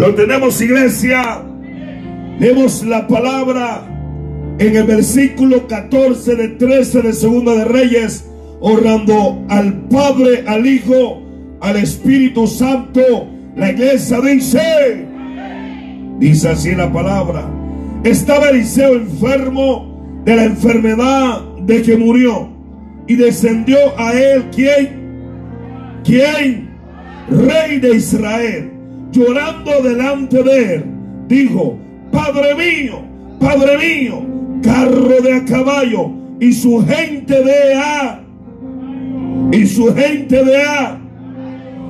Lo tenemos iglesia. Vemos la palabra en el versículo 14 de 13 de Segunda de Reyes, orando al Padre, al Hijo, al Espíritu Santo. La iglesia dice, dice así la palabra. Estaba Eliseo enfermo de la enfermedad de que murió. Y descendió a él, ¿quién? ¿Quién? Rey de Israel. Llorando delante de él. Dijo, Padre mío, Padre mío, carro de a caballo y su gente de A. Y su gente de A.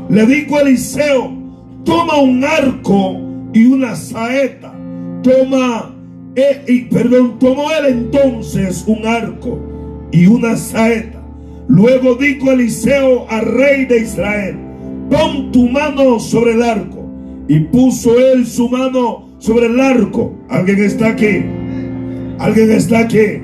Le dijo a Eliseo, toma un arco y una saeta. Toma eh, y perdón, tomó él entonces un arco y una saeta. Luego dijo Eliseo al rey de Israel, pon tu mano sobre el arco. Y puso él su mano sobre el arco. ¿Alguien está aquí? ¿Alguien está aquí?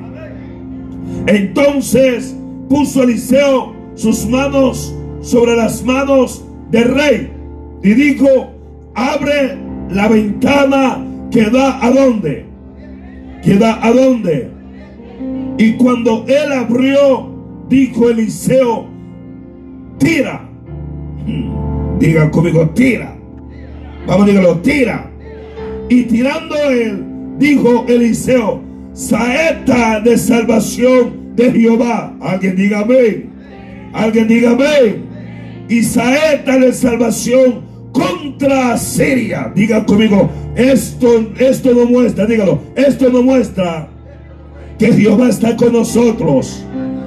Entonces puso Eliseo sus manos sobre las manos del rey y dijo, abre la ventana que da a dónde? ¿Queda a dónde? Y cuando él abrió, dijo Eliseo, tira. Diga conmigo, tira. Vamos a dígalo, tira. Y tirando él, dijo Eliseo, saeta de salvación de Jehová. Alguien diga amén. Alguien diga amén. Y saeta de salvación contra Siria. Diga conmigo, esto, esto no muestra, dígalo, esto no muestra que Jehová está con nosotros.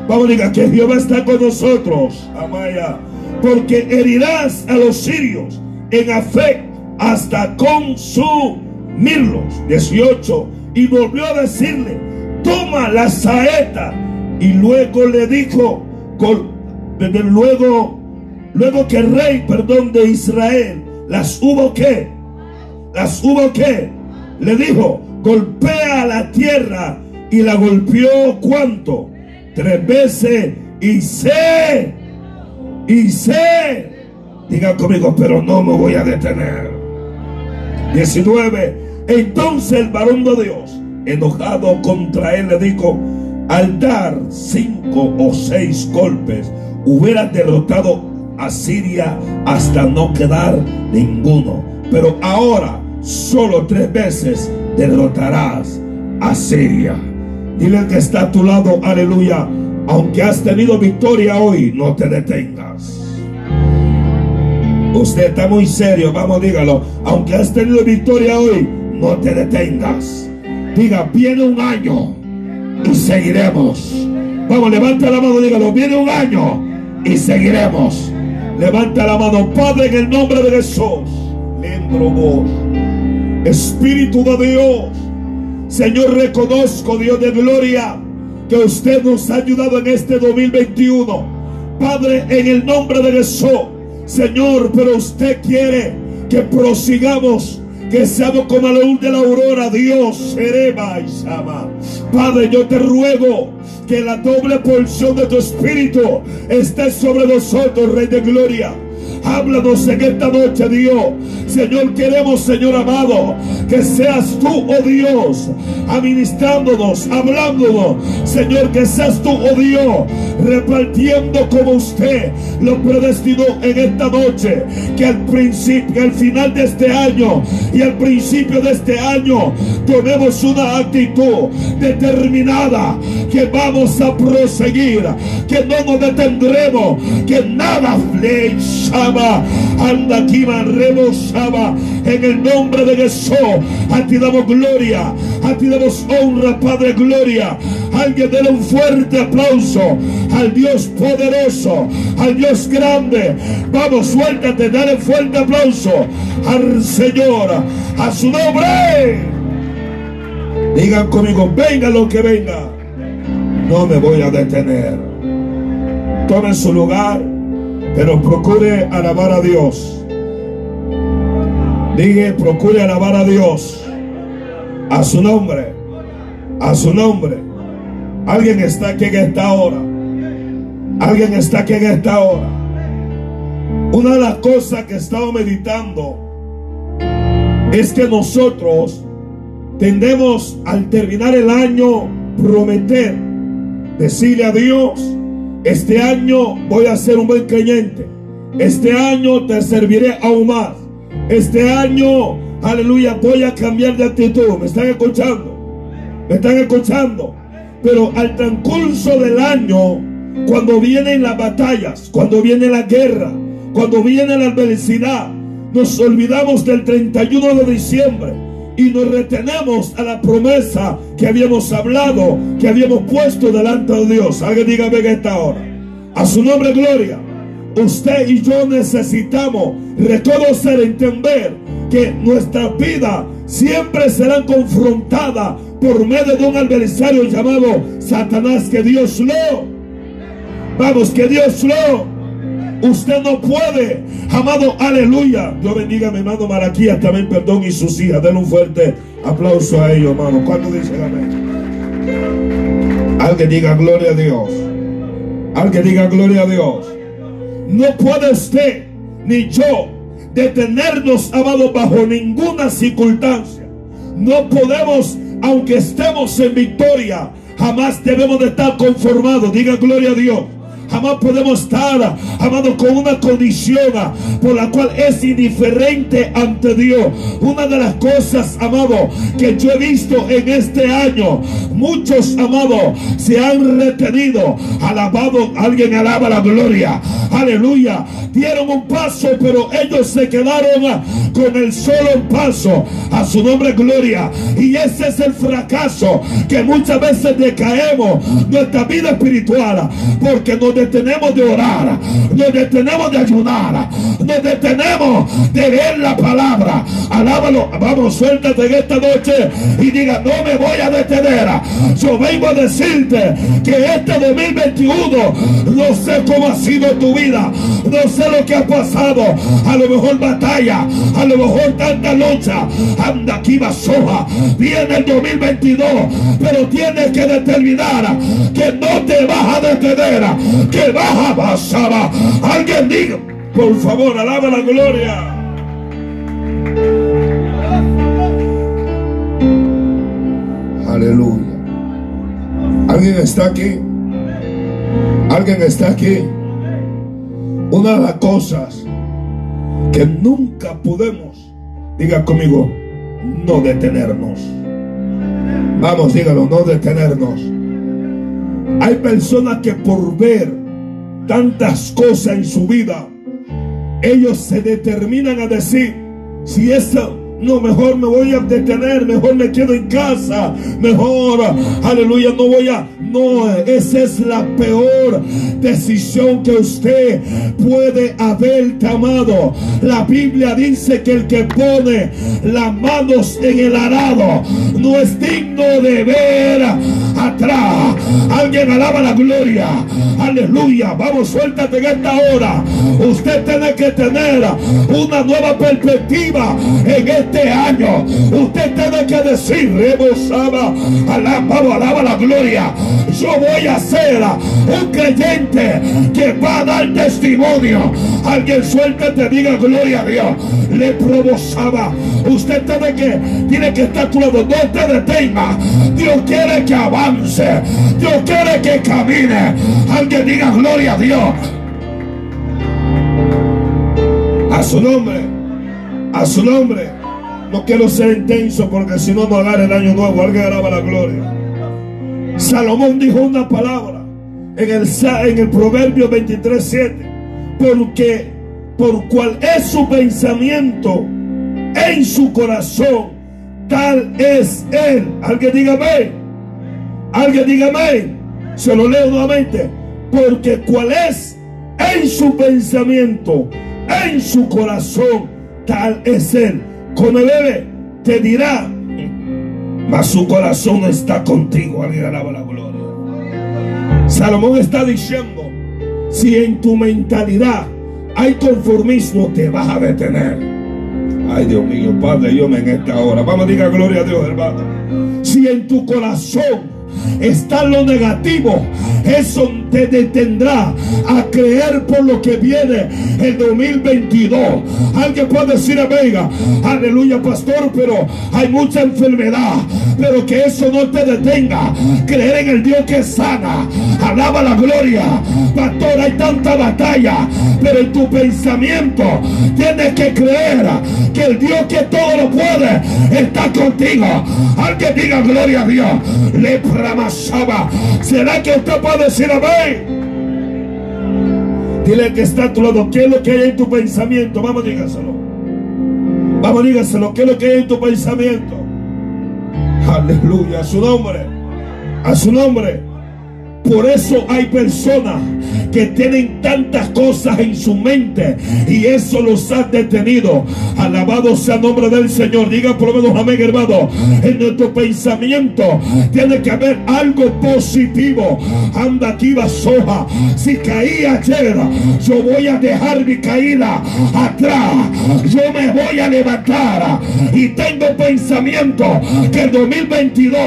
Vamos, diga que Jehová está con nosotros. Amaya. Porque herirás a los sirios en Afec hasta consumirlos. 18. Y volvió a decirle, toma la saeta. Y luego le dijo, desde luego Luego que el rey, perdón, de Israel las hubo que, las hubo que, le dijo, golpea la tierra y la golpeó cuánto? Tres veces y sé, y sé, diga conmigo, pero no me voy a detener. 19. Entonces el varón de Dios, enojado contra él, le dijo, al dar cinco o seis golpes, hubiera derrotado a Siria hasta no quedar ninguno. Pero ahora solo tres veces derrotarás a Siria. Dile que está a tu lado, aleluya. Aunque has tenido victoria hoy, no te detengas. Usted está muy serio, vamos, dígalo. Aunque has tenido victoria hoy, no te detengas. Diga, viene un año y seguiremos. Vamos, levanta la mano, dígalo, viene un año y seguiremos. Levanta la mano, Padre, en el nombre de Jesús. Vos. Espíritu de Dios. Señor, reconozco, Dios de gloria, que usted nos ha ayudado en este 2021. Padre, en el nombre de Jesús. Señor, pero usted quiere que prosigamos que seamos como la luz de la aurora, Dios, serema y llama. Padre, yo te ruego que la doble porción de tu espíritu esté sobre nosotros, Rey de Gloria. Háblanos en esta noche, Dios. Señor, queremos, Señor amado, que seas tú, oh Dios, administrándonos, hablándonos. Señor, que seas tú, oh Dios, repartiendo como usted lo predestinó en esta noche. Que al principio, al final de este año y al principio de este año, tomemos una actitud determinada que vamos a proseguir, que no nos detendremos, que nada flecha anda aquí, rebosaba en el nombre de Jesús. A ti damos gloria, a ti damos honra, Padre, gloria. Alguien déle un fuerte aplauso al Dios poderoso, al Dios grande. Vamos, suéltate, dale fuerte aplauso al Señor, a su nombre. Digan conmigo, venga lo que venga. No me voy a detener. Tome su lugar. Pero procure alabar a Dios. Dije, procure alabar a Dios. A su nombre. A su nombre. Alguien está aquí en esta hora. Alguien está aquí en esta hora. Una de las cosas que he estado meditando es que nosotros tendemos al terminar el año prometer, decirle a Dios, este año voy a ser un buen creyente, este año te serviré aún más, este año, aleluya, voy a cambiar de actitud, me están escuchando, me están escuchando, pero al transcurso del año, cuando vienen las batallas, cuando viene la guerra, cuando viene la adversidad, nos olvidamos del 31 de diciembre y nos retenemos a la promesa que habíamos hablado, que habíamos puesto delante de Dios. Alguien dígame en esta hora. A su nombre, gloria. Usted y yo necesitamos reconocer, entender que nuestra vida siempre será confrontada por medio de un adversario llamado Satanás, que Dios lo. Vamos, que Dios lo Usted no puede, amado, aleluya. Dios bendiga a mi hermano Maraquías, también perdón, y sus hijas. Den un fuerte aplauso a ellos, hermano. ¿Cuándo dicen amén? Alguien diga gloria a Dios. Alguien diga gloria a Dios. No puede usted ni yo detenernos, amado, bajo ninguna circunstancia. No podemos, aunque estemos en victoria, jamás debemos de estar conformados. Diga gloria a Dios. Jamás podemos estar, amado, con una condición por la cual es indiferente ante Dios. Una de las cosas, amado, que yo he visto en este año, muchos, amado, se han retenido. Alabado, alguien alaba la gloria. Aleluya. Dieron un paso, pero ellos se quedaron con el solo paso. A su nombre, gloria. Y ese es el fracaso que muchas veces decaemos nuestra vida espiritual porque nos detenemos de orar, nos detenemos de ayunar, nos detenemos de ver la palabra. Alábalo, vamos, suéltate en esta noche y diga, no me voy a detener. Yo vengo a decirte que este 2021 no sé cómo ha sido tu vida, no sé lo que ha pasado, a lo mejor batalla, a lo mejor tanta lucha, anda aquí va soja, viene el 2022, pero tienes que determinar que no te vas a detener, que baja, basaba. Alguien diga, por favor, alaba la gloria. Aleluya. ¿Alguien está aquí? ¿Alguien está aquí? Una de las cosas que nunca podemos, diga conmigo, no detenernos. Vamos, dígalo, no detenernos. Hay personas que por ver tantas cosas en su vida, ellos se determinan a decir, si eso no, mejor me voy a detener, mejor me quedo en casa, mejor, aleluya, no voy a, no, esa es la peor decisión que usted puede haber tomado. La Biblia dice que el que pone las manos en el arado no es digno de ver atrás. Alguien alaba la gloria. Aleluya. Vamos, suéltate en esta hora. Usted tiene que tener una nueva perspectiva en este año. Usted tiene que decir, rebosaba, alaba, alaba la gloria. Yo voy a ser un creyente que va a dar testimonio. Alguien suéltate, diga gloria a Dios. Le provocaba. Usted tiene que, tiene que estar claro, no te detenga. Dios quiere que avance. Dios quiere que camine. Alguien diga gloria a Dios. A su nombre. A su nombre. No quiero ser intenso porque si no no agarra el año nuevo. Alguien graba la gloria. Salomón dijo una palabra en el, en el Proverbio 23, 7. Porque por cual es su pensamiento en su corazón, tal es él. Alguien diga amén. Alguien diga amén. Se lo leo nuevamente. Porque cual es en su pensamiento, en su corazón, tal es él. Come bebe, te dirá, mas su corazón está contigo. Alguien alaba la gloria. Salomón está diciendo, si en tu mentalidad hay conformismo, te vas a detener. Ay, Dios mío, Padre, yo me en esta hora. Vamos a diga gloria a Dios, hermano. Si en tu corazón está lo negativo, eso te detendrá a creer por lo que viene el 2022. Alguien puede decir, amiga, aleluya, pastor, pero hay mucha enfermedad, pero que eso no te detenga. Creer en el Dios que sana, alaba la gloria. Pastor, hay tanta batalla, pero en tu pensamiento tienes que creer que el Dios que todo lo puede está contigo. Alguien diga gloria a Dios. Le pramasaba. ¿Será que usted puede decir amén? Dile que está a tu lado. ¿Qué es lo que hay en tu pensamiento? Vamos, dígaselo. Vamos, dígaselo. ¿Qué es lo que hay en tu pensamiento? Aleluya. A su nombre. A su nombre. Por eso hay personas que tienen tantas cosas en su mente y eso los ha detenido. Alabado sea el nombre del Señor. Diga por lo menos amén, hermano. En nuestro pensamiento tiene que haber algo positivo. Anda aquí, soja. Si caí ayer, yo voy a dejar mi caída atrás. Yo me voy a levantar y tengo pensamiento que el 2022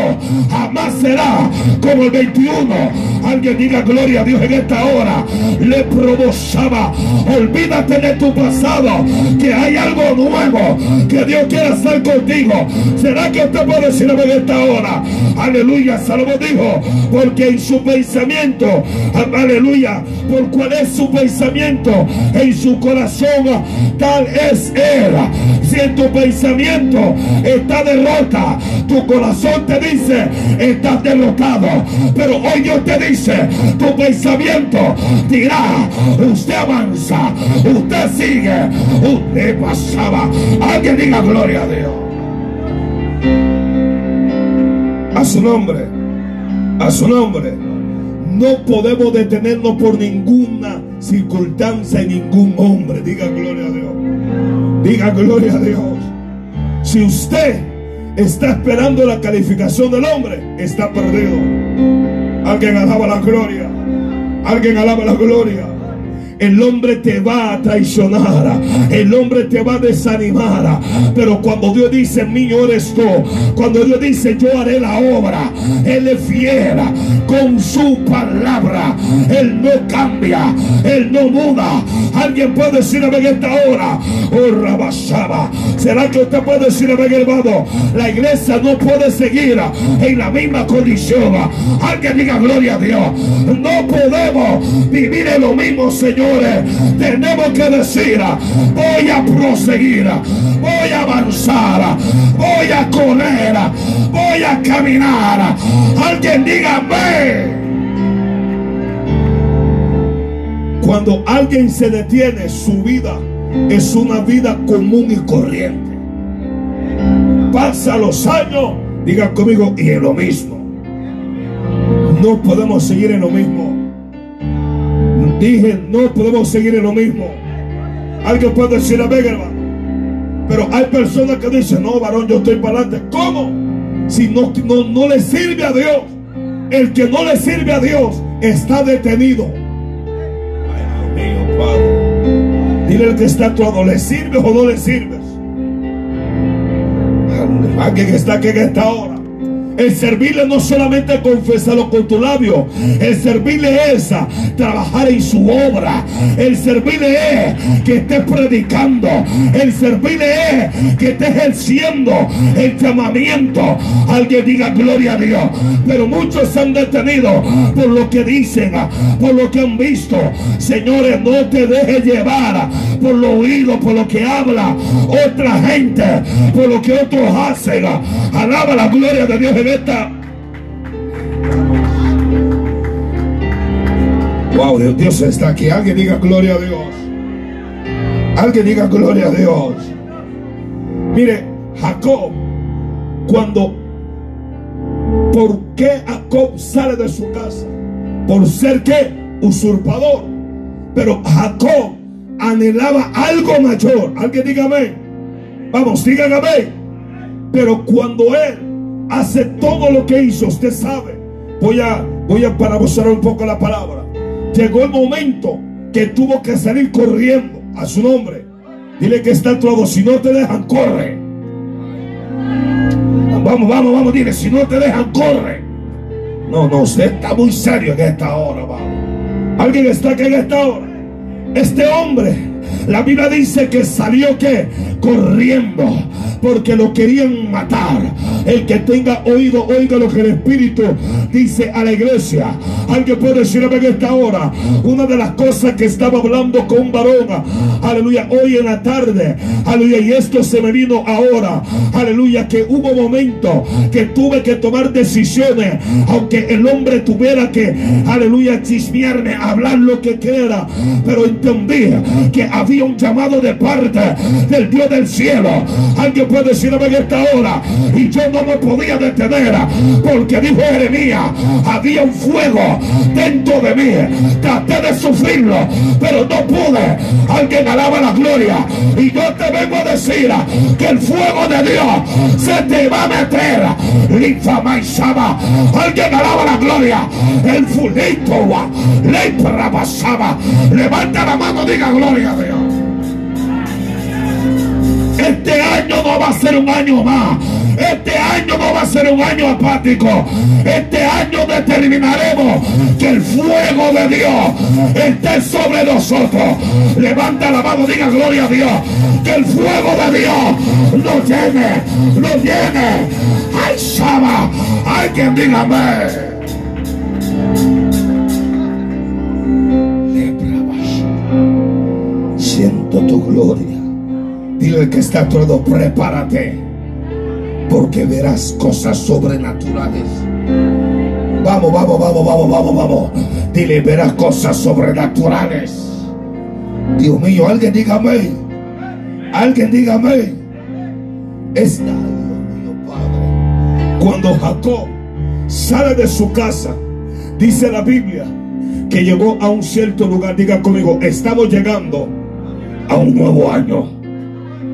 jamás será como el 21 Alguien diga gloria a Dios en esta hora. Le provocaba. Olvídate de tu pasado. Que hay algo nuevo que Dios quiere hacer contigo. ¿Será que usted puede decirlo en esta hora? Aleluya. Salomón dijo. Porque en su pensamiento. Aleluya. Por cuál es su pensamiento. En su corazón. Tal es él. Si en tu pensamiento está derrota. Tu corazón te dice. Estás derrotado. Pero hoy Dios te dice, tu pensamiento dirá, usted avanza, usted sigue, usted pasaba. Alguien diga gloria a Dios. A su nombre, a su nombre. No podemos detenernos por ninguna circunstancia y ningún hombre. Diga gloria a Dios. Diga gloria a Dios. Si usted está esperando la calificación del hombre, está perdido. Alguien alaba la gloria. Alguien alaba la gloria. El hombre te va a traicionar. El hombre te va a desanimar. Pero cuando Dios dice, mío eres tú. Cuando Dios dice, yo haré la obra. Él es fiel con su palabra. Él no cambia. Él no muda. Alguien puede decir en esta hora. Oh, Rabasaba. ¿Será que usted puede decir amén, hermano? La iglesia no puede seguir en la misma condición. Alguien diga gloria a Dios. No podemos vivir en lo mismo, Señor tenemos que decir, voy a proseguir, voy a avanzar, voy a correr, voy a caminar. Alguien dígame. Cuando alguien se detiene, su vida es una vida común y corriente. Pasa los años, diga conmigo, y en lo mismo. No podemos seguir en lo mismo. Dije, no podemos seguir en lo mismo. Alguien puede decir amén, hermano. Pero hay personas que dicen, no, varón, yo estoy para adelante. ¿Cómo? Si no, no, no le sirve a Dios. El que no le sirve a Dios está detenido. Ay, Dios Padre. Dile al que está actuando, ¿le sirves o no le sirves? Alguien que está aquí en esta hora. El servirle no solamente confesarlo con tu labio. El servirle es trabajar en su obra. El servirle es que estés predicando. El servirle es que estés ejerciendo el llamamiento. Alguien diga gloria a Dios. Pero muchos se han detenido por lo que dicen, por lo que han visto. Señores, no te dejes llevar por lo oído, por lo que habla otra gente, por lo que otros hacen. Alaba la gloria de Dios Wow, Dios está aquí. Alguien diga gloria a Dios. Alguien diga gloria a Dios. Mire, Jacob, cuando, ¿por qué Jacob sale de su casa? Por ser que usurpador. Pero Jacob anhelaba algo mayor. Alguien diga amén. Vamos, digan amén. Pero cuando él hace todo lo que hizo, usted sabe. Voy a, voy a parabosar un poco la palabra. Llegó el momento que tuvo que salir corriendo a su nombre. Dile que está todo. Si no te dejan, corre. Vamos, vamos, vamos, dile. Si no te dejan, corre. No, no, usted está muy serio en esta hora. ¿Alguien está aquí en esta hora? Este hombre, la Biblia dice que salió que corriendo porque lo querían matar. El que tenga oído, oiga lo que el Espíritu dice a la iglesia. Alguien puede decirme en esta hora, una de las cosas que estaba hablando con un varón, aleluya, hoy en la tarde, aleluya, y esto se me vino ahora, aleluya, que hubo momentos que tuve que tomar decisiones, aunque el hombre tuviera que, aleluya, chismearme, hablar lo que quiera, pero entendí que había un llamado de parte del Dios del cielo. Alguien puede decirme en esta hora, y yo no me podía detener, porque dijo Jeremías, había un fuego dentro de mí. Traté de sufrirlo, pero no pude. Alguien alaba la gloria. Y yo te vengo a decir que el fuego de Dios se te va a meter. Linfama y. Alguien alaba la gloria. El fulito, lepra pasaba. Levanta la mano, diga gloria Este año no va a ser un año más. Este año no va a ser un año apático. Este año determinaremos que el fuego de Dios esté sobre nosotros. Levanta la mano, diga gloria a Dios. Que el fuego de Dios nos llene, nos llene. Ay, Shaba, alguien dígame. Siento tu gloria. Dile que está todo, prepárate porque verás cosas sobrenaturales. Vamos, vamos, vamos, vamos, vamos, vamos. Dile, verás cosas sobrenaturales. Dios mío, alguien dígame. Alguien dígame. Está, Dios mío, Padre. Cuando Jacob sale de su casa, dice la Biblia que llegó a un cierto lugar. Diga conmigo, estamos llegando a un nuevo año.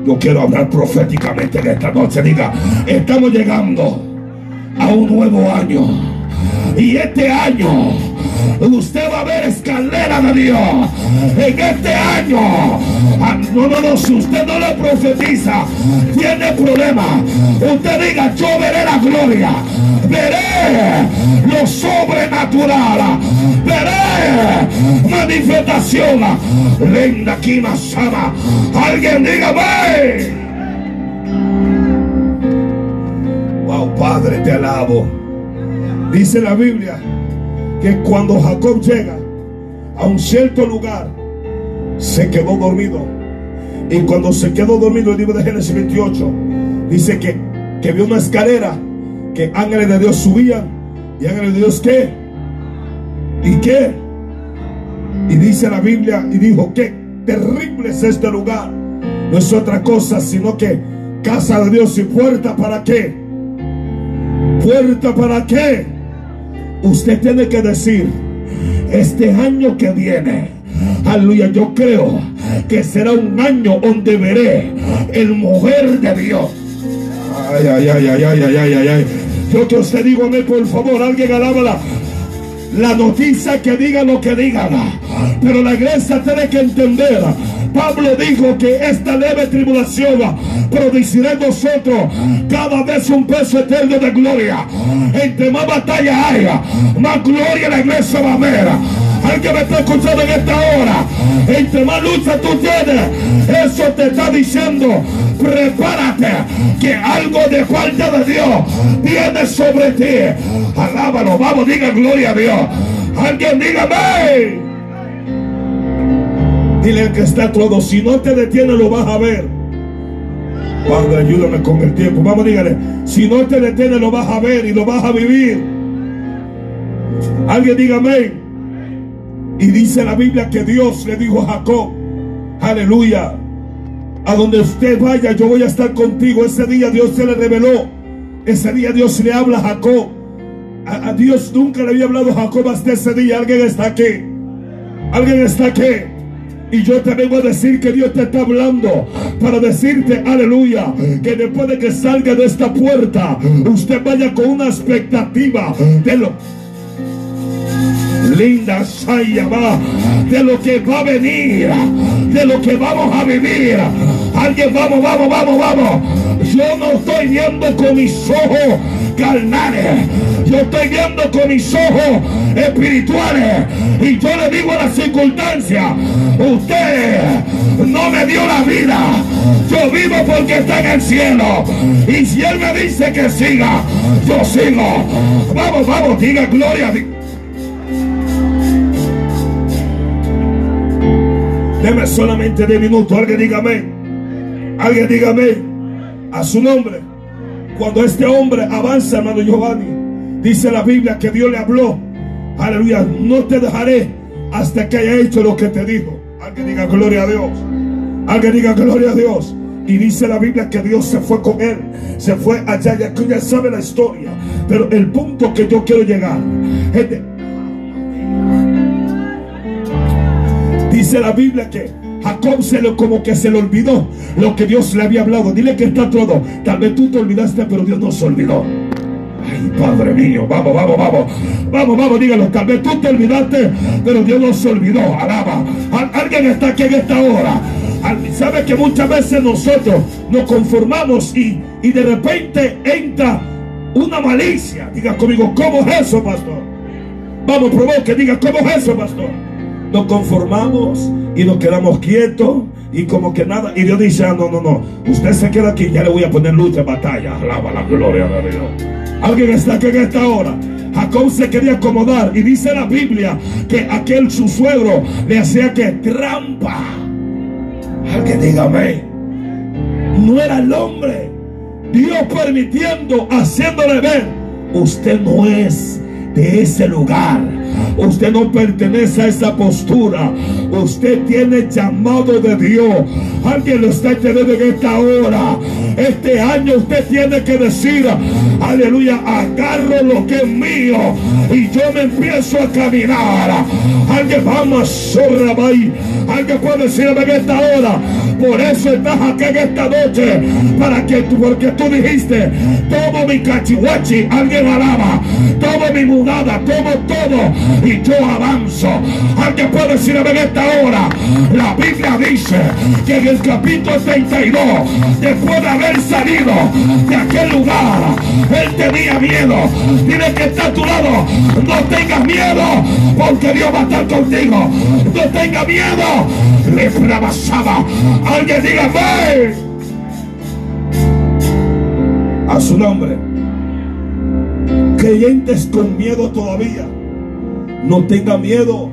Yo quiero hablar proféticamente en esta noche. Diga, estamos llegando a un nuevo año. Y este año usted va a ver escalera de Dios. En este año, ah, no, no, no, si usted no lo profetiza, tiene problema. Usted diga, yo veré la gloria, veré lo sobrenatural, veré manifestación. Lenda aquí sama. Alguien diga, ve. Wow, Padre, te alabo. Dice la Biblia que cuando Jacob llega a un cierto lugar, se quedó dormido. Y cuando se quedó dormido, el libro de Génesis 28 dice que, que vio una escalera que ángeles de Dios subían. ¿Y ángeles de Dios qué? ¿Y qué? Y dice la Biblia y dijo, qué terrible es este lugar. No es otra cosa sino que casa de Dios y puerta para qué. Puerta para qué Usted tiene que decir, este año que viene, aleluya, yo creo que será un año donde veré el mover de Dios. Ay, ay, ay, ay, ay, ay, ay, ay. Yo que usted dígame, por favor, alguien alábala. La noticia que diga lo que diga. Pero la iglesia tiene que entender Pablo dijo que esta leve tribulación producirá en nosotros cada vez un peso eterno de gloria. Entre más batalla haya, más gloria la iglesia va a ver. Alguien me está escuchando en esta hora. Entre más lucha tú tienes, eso te está diciendo, prepárate, que algo de falta de Dios viene sobre ti. Alábalo, vamos, diga gloria a Dios. Alguien dígame. Dile al que está todo, si no te detiene lo vas a ver. Padre, ayúdame con el tiempo. Vamos, dígale, si no te detiene lo vas a ver y lo vas a vivir. Alguien diga amén. Y dice la Biblia que Dios le dijo a Jacob, aleluya, a donde usted vaya yo voy a estar contigo. Ese día Dios se le reveló. Ese día Dios le habla a Jacob. A, a Dios nunca le había hablado a Jacob hasta ese día. Alguien está aquí. Alguien está aquí. Y yo te vengo a decir que Dios te está hablando para decirte, aleluya, que después de que salga de esta puerta, usted vaya con una expectativa de lo linda va de lo que va a venir, de lo que vamos a vivir. Alguien, vamos, vamos, vamos, vamos. Yo no estoy viendo con mis ojos carnales. Yo estoy viendo con mis ojos espirituales. Y yo le digo a la circunstancia, usted no me dio la vida. Yo vivo porque está en el cielo. Y si Él me dice que siga, yo sigo. Vamos, vamos, diga gloria. Deme solamente de minutos. Alguien dígame. Alguien dígame. A su nombre. Cuando este hombre avanza, hermano Giovanni, dice la Biblia que Dios le habló. Aleluya. No te dejaré hasta que haya hecho lo que te dijo. Alguien diga gloria a Dios. Alguien diga gloria a Dios. Y dice la Biblia que Dios se fue con él. Se fue allá. Ya que ya sabe la historia. Pero el punto que yo quiero llegar es de, Dice la Biblia que Jacob se lo como que se le olvidó lo que Dios le había hablado. Dile que está todo. Tal vez tú te olvidaste, pero Dios no se olvidó. Ay, Padre mío, vamos, vamos, vamos. Vamos, vamos, dígalo. Tal vez tú te olvidaste, pero Dios no se olvidó. Alaba. Alguien está aquí en esta hora. Sabe que muchas veces nosotros nos conformamos y, y de repente entra una malicia. Diga conmigo, ¿cómo es eso, pastor? Vamos, provoque, diga, ¿cómo es eso, pastor? Nos conformamos y nos quedamos quietos y como que nada. Y Dios dice, ah, no, no, no, usted se queda aquí, ya le voy a poner lucha, batalla. Alaba la gloria de Dios. Alguien está aquí en esta hora. Jacob se quería acomodar y dice la Biblia que aquel su suegro le hacía que trampa. Alguien dígame, no era el hombre. Dios permitiendo, haciéndole ver, usted no es de ese lugar. Usted no pertenece a esa postura. Usted tiene llamado de Dios. Alguien lo está entendiendo en esta hora. Este año usted tiene que decir, aleluya, agarro lo que es mío y yo me empiezo a caminar. Alguien vamos, ahí. Alguien puede decirme en esta hora. Por eso estás aquí en esta noche. Para que tú, porque tú dijiste, tomo mi cachihuachi. Alguien alaba. Tomo mi mudada. Tomo todo. Y yo avanzo. Alguien puede decirme en esta hora. La Biblia dice que en el capítulo 32, después de haber salido de aquel lugar, él tenía miedo. Dile que está a tu lado. No tengas miedo. Porque Dios va a estar contigo. No tenga miedo. Le frabasaba. Alguien diga A su nombre. Creyentes con miedo todavía. No tenga miedo.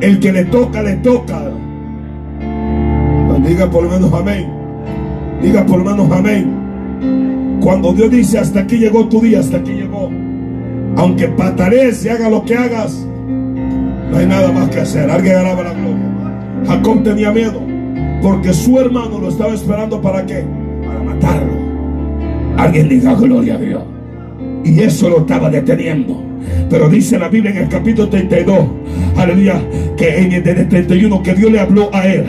El que le toca, le toca. Diga por lo menos amén. Diga por lo menos amén. Cuando Dios dice hasta aquí llegó tu día, hasta aquí llegó. Aunque patarees y haga lo que hagas, no hay nada más que hacer. Alguien alaba la gloria. Jacob tenía miedo porque su hermano lo estaba esperando para qué? Para matarlo. Alguien diga gloria a Dios. Y eso lo estaba deteniendo. Pero dice la Biblia en el capítulo 32, aleluya, que en el 31 que Dios le habló a él.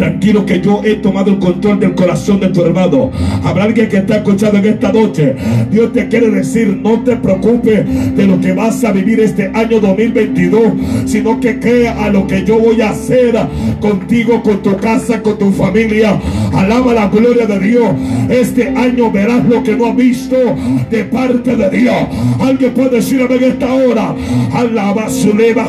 Tranquilo que yo he tomado el control del corazón de tu hermano. Habrá alguien que está escuchando en esta noche. Dios te quiere decir, no te preocupes de lo que vas a vivir este año 2022, sino que crea a lo que yo voy a hacer contigo, con tu casa, con tu familia. Alaba la gloria de Dios. Este año verás lo que no has visto de parte de Dios. Alguien puede decir en esta hora, alaba su leva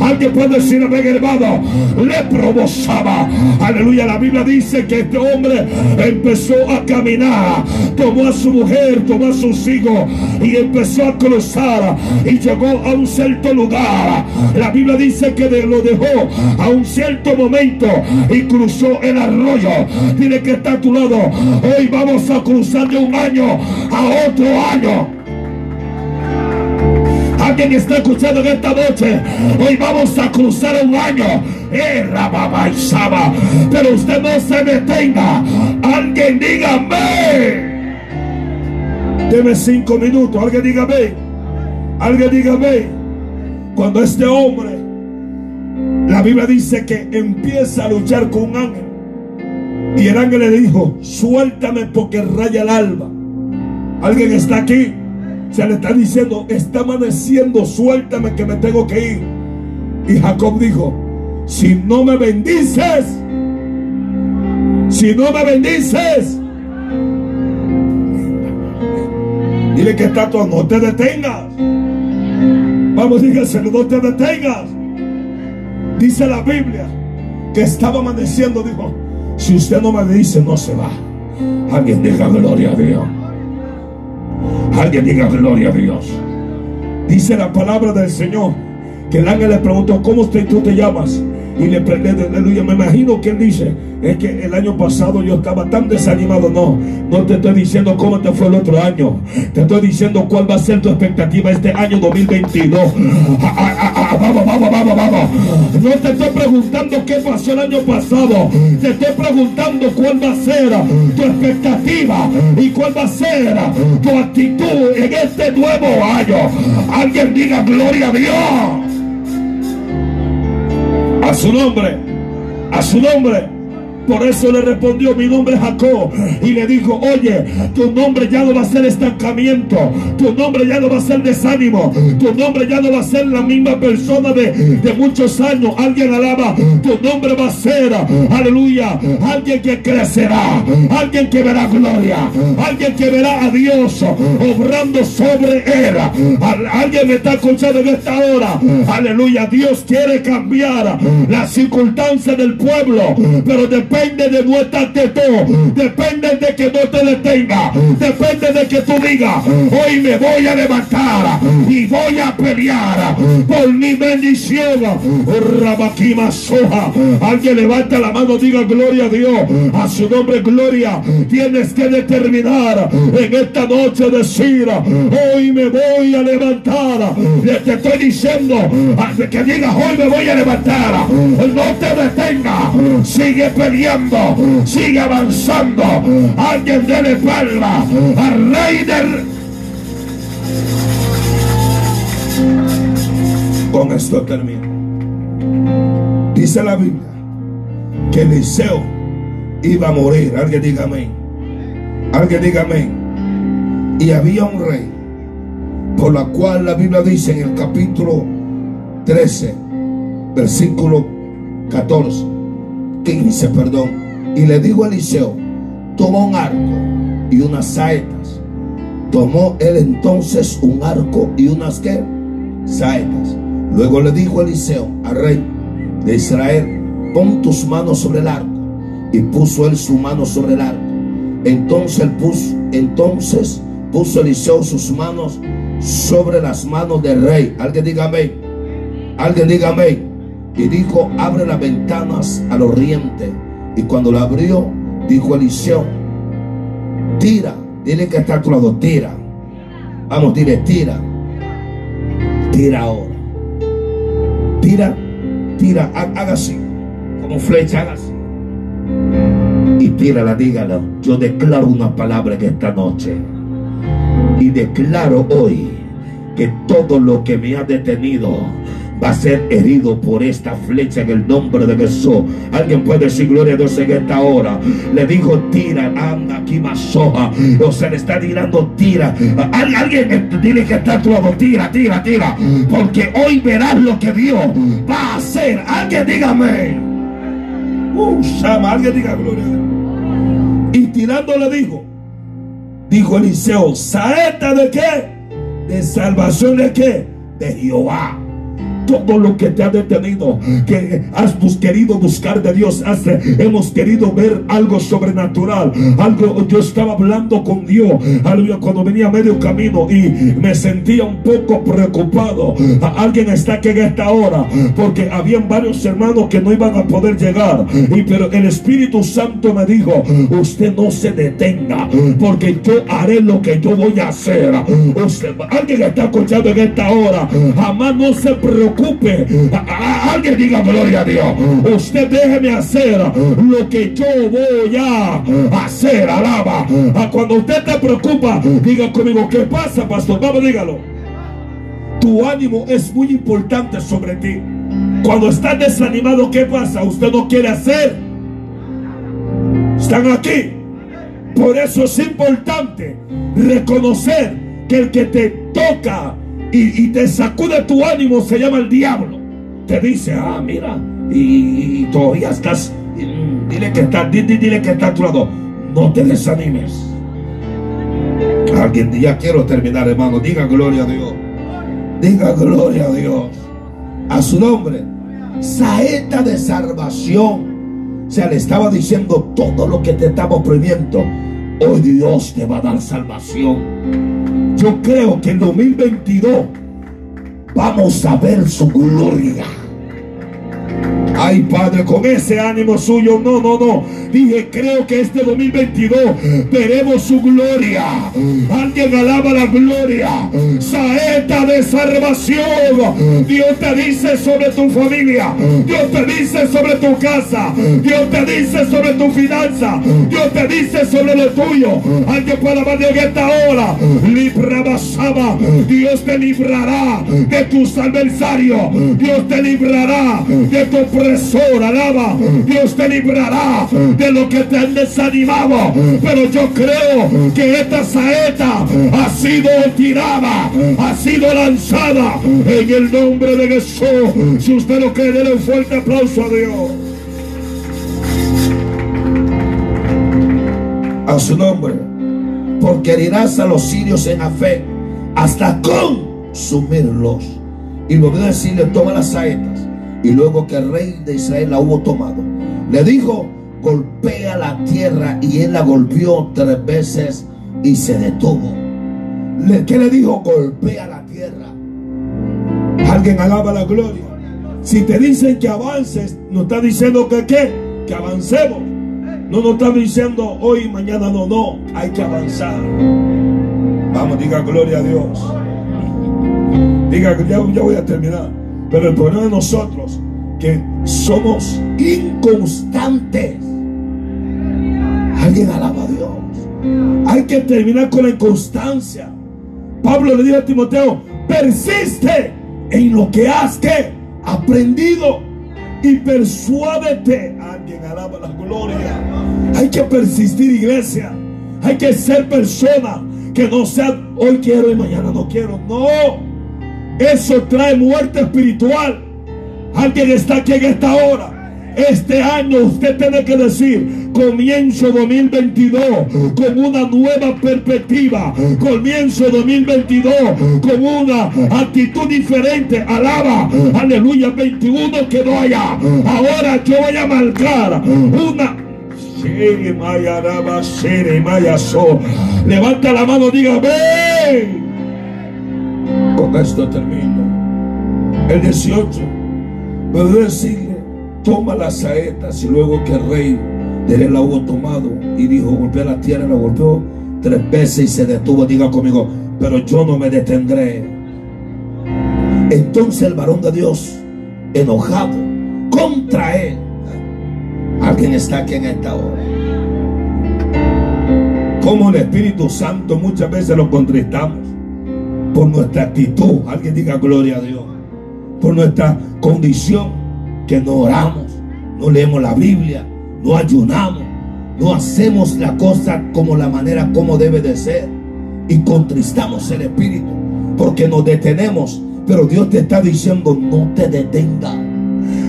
Alguien puede decir amén, hermano, le provocaba. Aleluya, la Biblia dice que este hombre empezó a caminar, tomó a su mujer, tomó a sus hijos y empezó a cruzar y llegó a un cierto lugar. La Biblia dice que lo dejó a un cierto momento y cruzó el arroyo. Tiene que estar a tu lado. Hoy vamos a cruzar de un año a otro año. Alguien está escuchando en esta noche. Hoy vamos a cruzar un año. Eh, Pero usted no se detenga. Alguien dígame. Deme cinco minutos. Alguien dígame. Alguien dígame. Cuando este hombre, la Biblia dice que empieza a luchar con un ángel. Y el ángel le dijo, suéltame porque raya el alba. ¿Alguien está aquí? Se le está diciendo, está amaneciendo, suéltame que me tengo que ir. Y Jacob dijo, si no me bendices, si no me bendices, Dile que está todo, no te detengas. Vamos, dígaselo, no te detengas. Dice la Biblia que estaba amaneciendo, dijo, si usted no me dice, no se va. Alguien diga gloria a Dios. Alguien diga gloria a Dios. Dice la palabra del Señor que el ángel le preguntó, ¿cómo usted, tú te llamas? Y le prende aleluya. Me imagino que él dice, es que el año pasado yo estaba tan desanimado. No, no te estoy diciendo cómo te fue el otro año. Te estoy diciendo cuál va a ser tu expectativa este año 2022. Ah, ah, ah, vamos, vamos, vamos, vamos. No te estoy preguntando qué pasó el año pasado. Te estoy preguntando cuál va a ser tu expectativa y cuál va a ser tu actitud en este nuevo año. Alguien diga gloria a Dios a su nombre, a su nombre. Por eso le respondió mi nombre es Jacob y le dijo, oye, tu nombre ya no va a ser estancamiento, tu nombre ya no va a ser desánimo, tu nombre ya no va a ser la misma persona de, de muchos años. Alguien alaba, tu nombre va a ser, aleluya, alguien que crecerá, alguien que verá gloria, alguien que verá a Dios obrando sobre él. Alguien me está escuchando en esta hora, aleluya, Dios quiere cambiar las circunstancias del pueblo, pero de depende de nuestra actitud, depende de que no te detenga, depende de que tú digas, hoy me voy a levantar y voy a pelear por mi bendición. Rabaquima soja. Alguien levanta la mano, diga gloria a Dios, a su nombre gloria. Tienes que determinar en esta noche decir, hoy me voy a levantar. Te estoy diciendo que digas, hoy me voy a levantar. No te detenga, sigue peleando sigue avanzando. Alguien dele palma al rey del. Con esto termino. Dice la Biblia que Eliseo iba a morir. Alguien diga amén. Alguien diga amén. Y había un rey, por la cual la Biblia dice en el capítulo 13, versículo 14 15, perdón. Y le dijo a Eliseo, toma un arco y unas saetas. Tomó él entonces un arco y unas ¿qué? saetas. Luego le dijo Eliseo, al rey de Israel, pon tus manos sobre el arco. Y puso él su mano sobre el arco. Entonces puso, entonces puso Eliseo sus manos sobre las manos del rey. Alguien diga amén. Alguien diga amén y dijo, abre las ventanas al oriente. Y cuando la abrió, dijo Eliseo, tira, dile que está a tira. Vamos, dile, tira. Tira ahora. Tira, tira, haga así, como flecha, haga así. Y tírala, dígalo. Yo declaro una palabra en esta noche. Y declaro hoy que todo lo que me ha detenido va a ser herido por esta flecha en el nombre de Jesús. Alguien puede decir gloria a Dios en esta hora. Le dijo, tira, anda aquí soja. O sea, le está tirando, tira. Alguien dile que está todo, tira, tira, tira. Porque hoy verás lo que Dios va a hacer. Alguien dígame. Uh, alguien diga gloria. Y tirando le dijo, dijo Eliseo, saeta de qué? De salvación de qué? De Jehová todo lo que te ha detenido, que has querido buscar de Dios, hemos querido ver algo sobrenatural, algo, yo estaba hablando con Dios, cuando venía medio camino y me sentía un poco preocupado. Alguien está aquí en esta hora, porque habían varios hermanos que no iban a poder llegar, y pero el Espíritu Santo me dijo, usted no se detenga, porque yo haré lo que yo voy a hacer. Usted, alguien está escuchando en esta hora, jamás no se preocupe alguien diga gloria a Dios. Usted déjeme hacer lo que yo voy a hacer. Alaba. Cuando usted te preocupa, diga conmigo, ¿qué pasa, pastor? Vamos, dígalo. Tu ánimo es muy importante sobre ti. Cuando estás desanimado, ¿qué pasa? Usted no quiere hacer. Están aquí. Por eso es importante reconocer que el que te toca y, te sacude tu ánimo, se llama el diablo. Te dice, ah, mira, y, todavía estás, dile que está, dile, que está a tu lado. No te desanimes. Alguien ya quiero terminar, hermano. Diga gloria a Dios. Diga gloria a Dios. A su nombre. Saeta de salvación. O sea, le estaba diciendo todo lo que te estamos prohibiendo. Hoy Dios te va a dar salvación. Yo creo que en 2022 vamos a ver su gloria. Ay, Padre, con ese ánimo suyo, no, no, no. Dije, creo que este 2022 veremos su gloria. Alguien alaba la gloria. Saeta de salvación. Dios te dice sobre tu familia. Dios te dice sobre tu casa. Dios te dice sobre tu finanza. Dios te dice sobre lo tuyo. Alguien puede hablar en esta hora. Librabasaba. Dios te librará de tus adversarios. Dios te librará de tu opresor. Alaba. Dios te librará de lo que te han desanimado. Pero yo creo que esta saeta ha sido tirada, ha sido lanzada en el nombre de Jesús. Si usted lo cree, denle un fuerte aplauso a Dios. A su nombre. Porque herirás a los sirios en la fe hasta consumirlos. Y volvió a decirle, toma las saetas. Y luego que el rey de Israel la hubo tomado, le dijo, golpea la tierra y él la golpeó tres veces y se detuvo. ¿Qué le dijo? Golpea la tierra. Alguien alaba la gloria. Si te dicen que avances, no está diciendo que qué, que avancemos. No nos está diciendo hoy, mañana, no, no. Hay que avanzar. Vamos, diga gloria a Dios. Diga, ya, ya voy a terminar. Pero el problema de nosotros, que somos inconstantes. Alguien alaba a Dios. Hay que terminar con la inconstancia. Pablo le dijo a Timoteo, persiste en lo que has que aprendido y persuádete. Alguien alaba la gloria. Hay que persistir, iglesia. Hay que ser persona que no sea hoy quiero y mañana no quiero. No. Eso trae muerte espiritual. Alguien está aquí en esta hora. Este año usted tiene que decir, comienzo 2022 con una nueva perspectiva. Comienzo 2022 con una actitud diferente. Alaba, aleluya, 21 quedó allá. Ahora yo voy a marcar una... Levanta la mano, diga, ven. Con esto termino. El 18. Puedo decirle, toma las saetas y luego que el rey de él la hubo tomado y dijo, golpea la tierra, la golpeó tres veces y se detuvo. Diga conmigo, pero yo no me detendré. Entonces el varón de Dios, enojado contra él, alguien está aquí en esta hora. Como el Espíritu Santo muchas veces lo contristamos por nuestra actitud. Alguien diga gloria a Dios. Por nuestra condición que no oramos, no leemos la Biblia, no ayunamos, no hacemos la cosa como la manera como debe de ser y contristamos el Espíritu porque nos detenemos. Pero Dios te está diciendo no te detengas.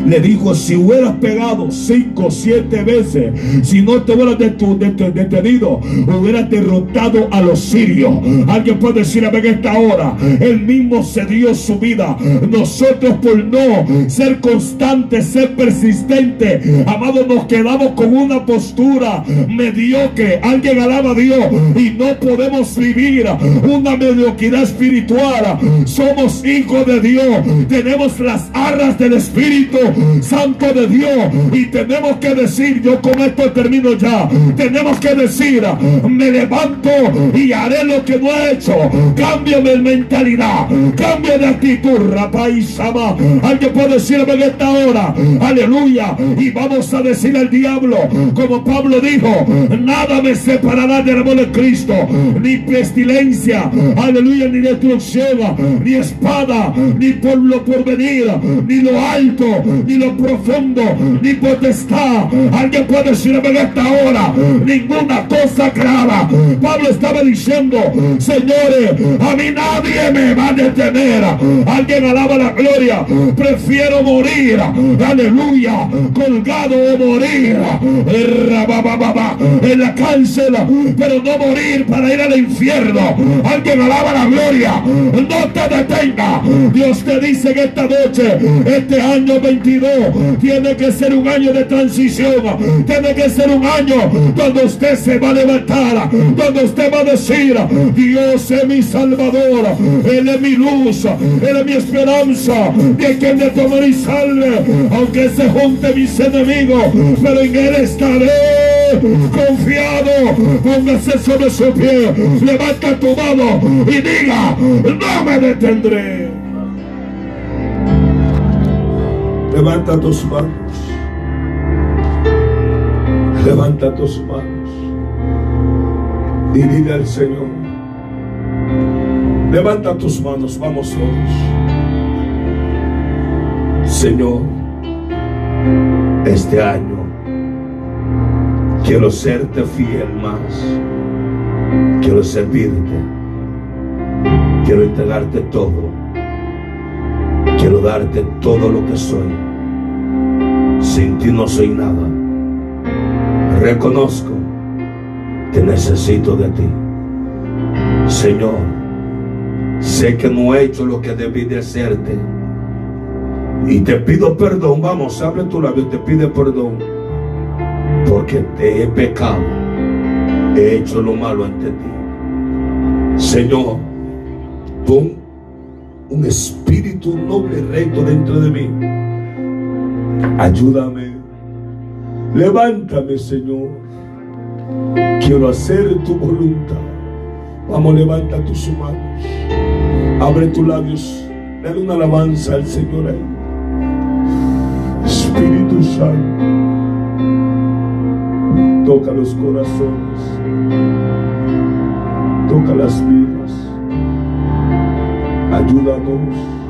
Le dijo, si hubieras pegado cinco, siete veces, si no te hubieras detenido, hubieras derrotado a los sirios. Alguien puede decir a ver esta hora, él mismo se dio su vida. Nosotros por no ser constantes, ser persistentes, amados, nos quedamos con una postura mediocre. Alguien alaba a Dios y no podemos vivir una mediocridad espiritual. Somos hijos de Dios, tenemos las arras del Espíritu Santo de Dios y tenemos que decir, yo con esto termino ya, tenemos que decir, me levanto y haré lo que no he hecho, cambio de mentalidad, cambio de actitud, rapaz y sama. Alguien puede decirme en esta hora, aleluya, y vamos a decir al diablo, como Pablo dijo, nada me separará del amor de Cristo, ni pestilencia, aleluya, ni destrucción, ni espada, ni por lo por venir, ni lo alto, ni lo profundo, ni potestad. Alguien puede decirme en esta hora, ninguna cosa grava. Pablo estaba diciendo, señores, a mí nadie me va a detener. Alguien alaba la gloria. Prefiero morir, aleluya, colgado o morir en la cárcel, pero no morir para ir al infierno. Alguien alaba la gloria. No te detenga. Dios te dice en esta noche, este año 22 tiene que ser un año de transición. Tiene que ser un año donde usted se va a levantar, donde usted va a decir, Dios es mi salvador, Él es mi luz, Él es mi esperanza, de quien de tomar y salve, aunque se junte mis enemigos, pero en Él estaré confiado, póngase sobre su pie, levanta tu mano y diga, no me detendré. Levanta tus manos. Levanta tus manos. Y dile al Señor. Levanta tus manos, vamos todos. Señor, este año quiero serte fiel más. Quiero servirte. Quiero entregarte todo. Quiero darte todo lo que soy. Sin ti no soy nada. Reconozco que necesito de ti. Señor, sé que no he hecho lo que debí de hacerte. Y te pido perdón. Vamos, abre tu labio, te pide perdón. Porque te he pecado. He hecho lo malo ante ti. Señor, pon un espíritu noble y recto dentro de mí. Ayúdame. Levántame, Señor. Quiero hacer tu voluntad. Vamos, levanta tus manos. Abre tus labios. Dale una alabanza al Señor ahí. Espíritu Santo. Toca los corazones. Toca las vidas. Ayúdanos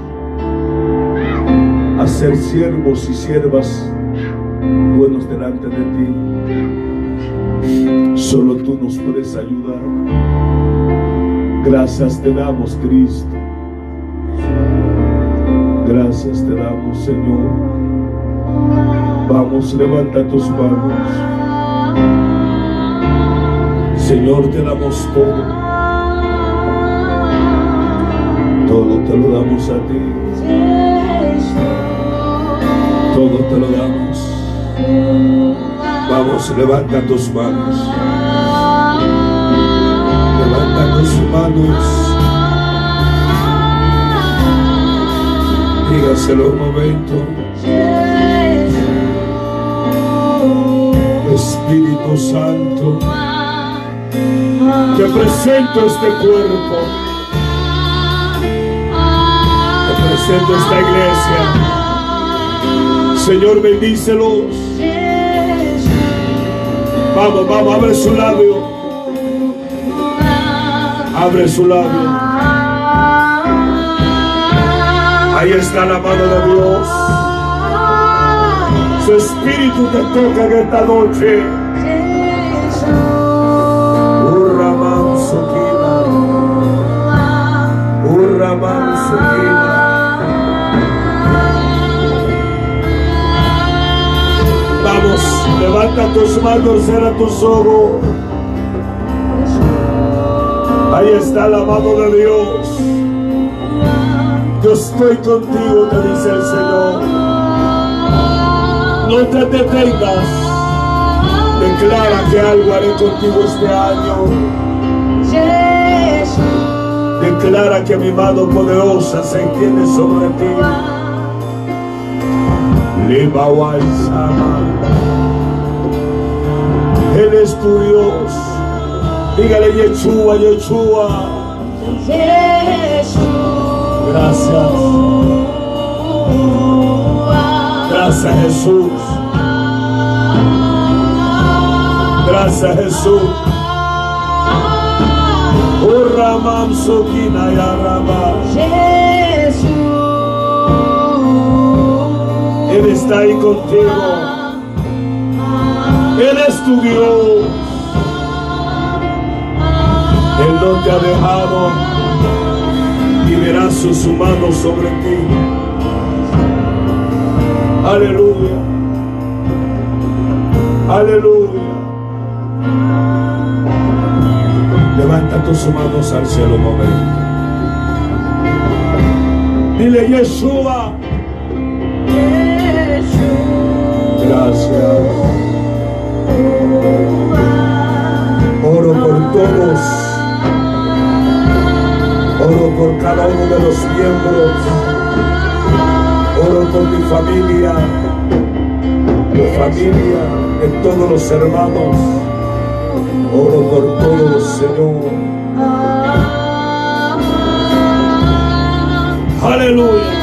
a ser siervos y siervas buenos delante de ti. Solo tú nos puedes ayudar. Gracias te damos, Cristo. Gracias te damos, Señor. Vamos, levanta tus manos. Señor, te damos todo. Todo te lo damos a ti. Todo te lo damos. Vamos, levanta tus manos. Levanta tus manos. Dígaselo un momento. Espíritu Santo, te presento este cuerpo. Te presento esta iglesia. Señor, bendícelos. Vamos, vamos, abre su labio. Abre su labio. Ahí está la mano de Dios. Su espíritu te toca en esta noche. Urra mansukina. Urra mansukina. Levanta tus manos, cierra tus ojos. Ahí está la mano de Dios. Yo estoy contigo, te dice el Señor. No te detengas. Declara que algo haré contigo este año. Declara que mi mano poderosa se extiende sobre ti. Sama. Él es tu Dios. Dígale Yeshua, Yeshua. Gracias. Gracias Jesús. Gracias Jesús. Urramam Sukina Yaraba. Él está ahí contigo. Él es tu Dios. Él no te ha dejado y verá sus manos sobre ti. Aleluya. Aleluya. Levanta tus manos al cielo momento. Dile Yeshua. Gracias. Oro por todos. Oro por cada uno de los miembros. Oro por mi familia. Mi familia, de todos los hermanos. Oro por todos, Señor. Aleluya.